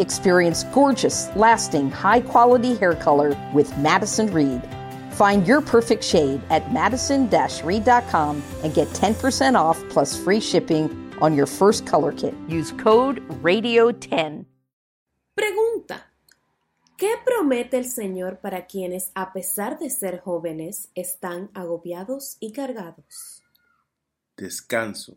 Experience gorgeous, lasting, high quality hair color with Madison Reed. Find your perfect shade at madison reed.com and get 10% off plus free shipping on your first color kit. Use code RADIO10. Pregunta. ¿Qué promete el Señor para quienes, a pesar de ser jóvenes, están agobiados y cargados? Descanso.